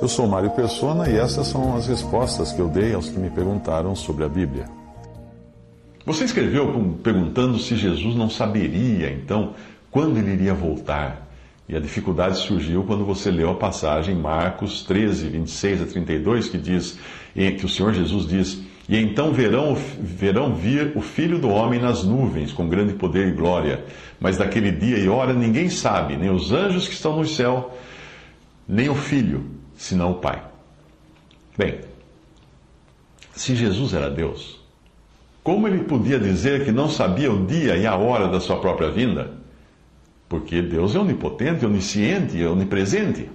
Eu sou Mário Persona e essas são as respostas que eu dei aos que me perguntaram sobre a Bíblia. Você escreveu perguntando se Jesus não saberia, então, quando ele iria voltar. E a dificuldade surgiu quando você leu a passagem Marcos 13, 26 a 32, que diz que o Senhor Jesus diz: E então verão, verão vir o Filho do Homem nas nuvens, com grande poder e glória. Mas daquele dia e hora ninguém sabe, nem os anjos que estão no céu, nem o Filho, senão o Pai. Bem, se Jesus era Deus, como ele podia dizer que não sabia o dia e a hora da sua própria vinda? Porque Deus é onipotente, onisciente onipresente.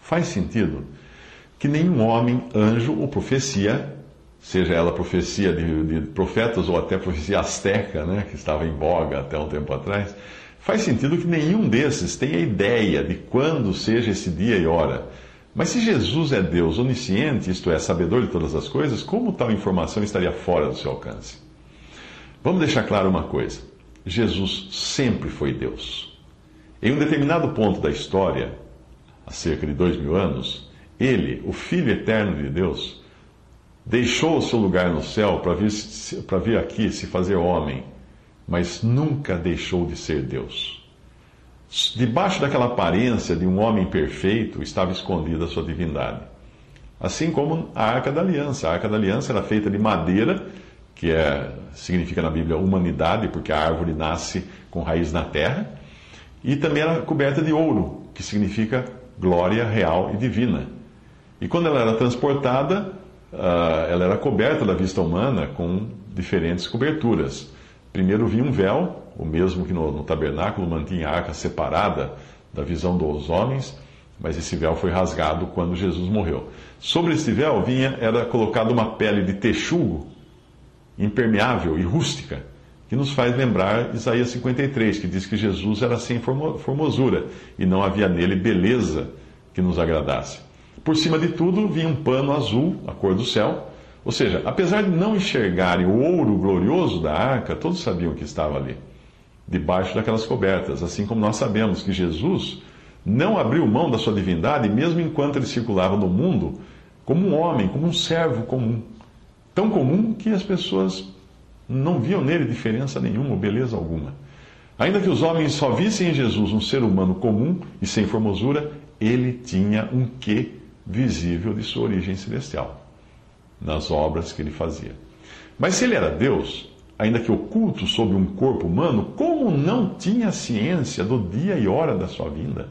Faz sentido que nenhum homem, anjo ou profecia, seja ela profecia de, de profetas ou até profecia asteca, né, que estava em voga até um tempo atrás, faz sentido que nenhum desses tenha ideia de quando seja esse dia e hora mas se Jesus é Deus onisciente, isto é, sabedor de todas as coisas, como tal informação estaria fora do seu alcance? Vamos deixar claro uma coisa: Jesus sempre foi Deus. Em um determinado ponto da história, há cerca de dois mil anos, ele, o Filho eterno de Deus, deixou o seu lugar no céu para vir, vir aqui se fazer homem, mas nunca deixou de ser Deus. Debaixo daquela aparência de um homem perfeito estava escondida a sua divindade. Assim como a Arca da Aliança. A Arca da Aliança era feita de madeira, que é, significa na Bíblia humanidade, porque a árvore nasce com raiz na terra, e também era coberta de ouro, que significa glória real e divina. E quando ela era transportada, ah, ela era coberta da vista humana com diferentes coberturas. Primeiro vinha um véu, o mesmo que no, no tabernáculo mantinha a arca separada da visão dos homens, mas esse véu foi rasgado quando Jesus morreu. Sobre esse véu vinha era colocada uma pele de texugo, impermeável e rústica, que nos faz lembrar Isaías 53, que diz que Jesus era sem formosura e não havia nele beleza que nos agradasse. Por cima de tudo vinha um pano azul, a cor do céu, ou seja, apesar de não enxergarem o ouro glorioso da arca, todos sabiam que estava ali debaixo daquelas cobertas, assim como nós sabemos que Jesus não abriu mão da sua divindade, mesmo enquanto ele circulava no mundo, como um homem, como um servo comum. Tão comum que as pessoas não viam nele diferença nenhuma ou beleza alguma. Ainda que os homens só vissem em Jesus um ser humano comum e sem formosura, ele tinha um quê visível de sua origem celestial, nas obras que ele fazia. Mas se ele era Deus, ainda que oculto sob um corpo humano, como não tinha ciência do dia e hora da sua vinda?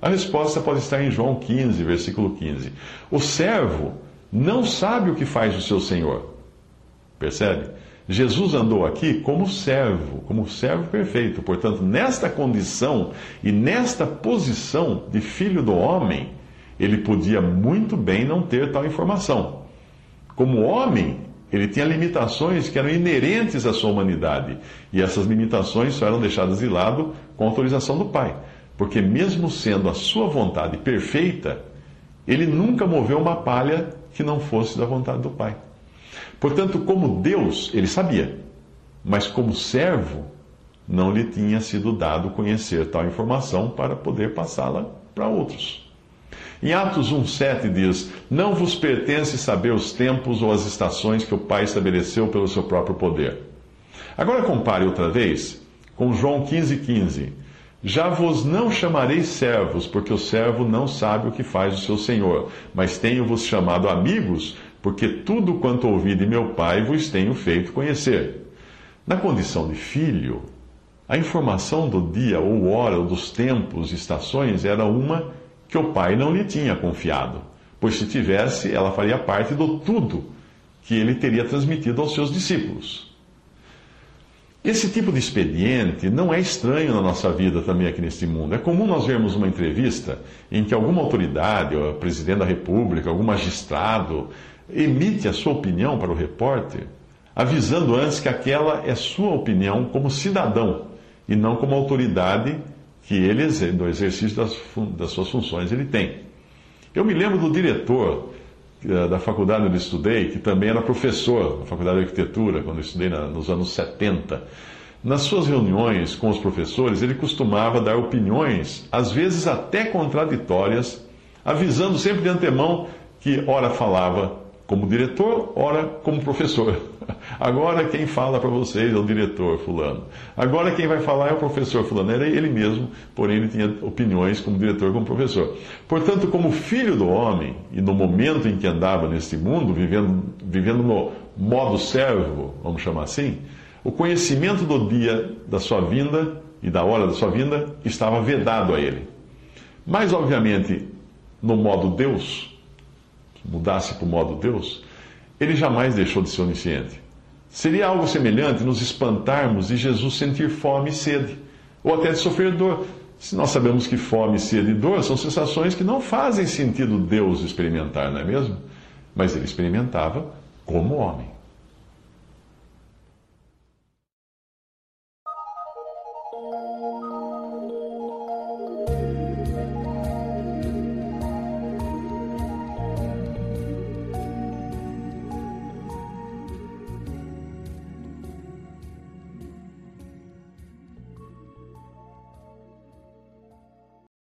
A resposta pode estar em João 15, versículo 15. O servo não sabe o que faz o seu senhor. Percebe? Jesus andou aqui como servo, como servo perfeito. Portanto, nesta condição e nesta posição de filho do homem, ele podia muito bem não ter tal informação. Como homem, ele tinha limitações que eram inerentes à sua humanidade. E essas limitações só eram deixadas de lado com autorização do Pai. Porque, mesmo sendo a sua vontade perfeita, ele nunca moveu uma palha que não fosse da vontade do Pai. Portanto, como Deus, ele sabia. Mas, como servo, não lhe tinha sido dado conhecer tal informação para poder passá-la para outros. Em Atos 1,7 diz: Não vos pertence saber os tempos ou as estações que o Pai estabeleceu pelo seu próprio poder. Agora compare outra vez com João 15,15. 15. Já vos não chamarei servos, porque o servo não sabe o que faz o seu senhor, mas tenho-vos chamado amigos, porque tudo quanto ouvi de meu Pai vos tenho feito conhecer. Na condição de filho, a informação do dia ou hora, ou dos tempos e estações era uma que o pai não lhe tinha confiado, pois se tivesse, ela faria parte do tudo que ele teria transmitido aos seus discípulos. Esse tipo de expediente não é estranho na nossa vida também aqui neste mundo. É comum nós vermos uma entrevista em que alguma autoridade, o presidente da República, algum magistrado, emite a sua opinião para o repórter, avisando antes que aquela é sua opinião como cidadão e não como autoridade que ele, no exercício das, das suas funções, ele tem. Eu me lembro do diretor eh, da faculdade onde estudei, que também era professor da faculdade de arquitetura, quando eu estudei na, nos anos 70. Nas suas reuniões com os professores, ele costumava dar opiniões, às vezes até contraditórias, avisando sempre de antemão que, ora, falava como diretor, ora como professor. Agora quem fala para vocês é o diretor fulano. Agora quem vai falar é o professor fulano. Era ele mesmo, porém ele tinha opiniões como diretor, como professor. Portanto, como filho do homem, e no momento em que andava neste mundo, vivendo, vivendo no modo servo, vamos chamar assim, o conhecimento do dia da sua vinda e da hora da sua vinda estava vedado a ele. Mas, obviamente, no modo Deus, mudasse para o modo Deus, ele jamais deixou de ser onisciente. Seria algo semelhante nos espantarmos de Jesus sentir fome e sede, ou até de sofrer dor. Se nós sabemos que fome, sede e dor são sensações que não fazem sentido Deus experimentar, não é mesmo? Mas ele experimentava como homem.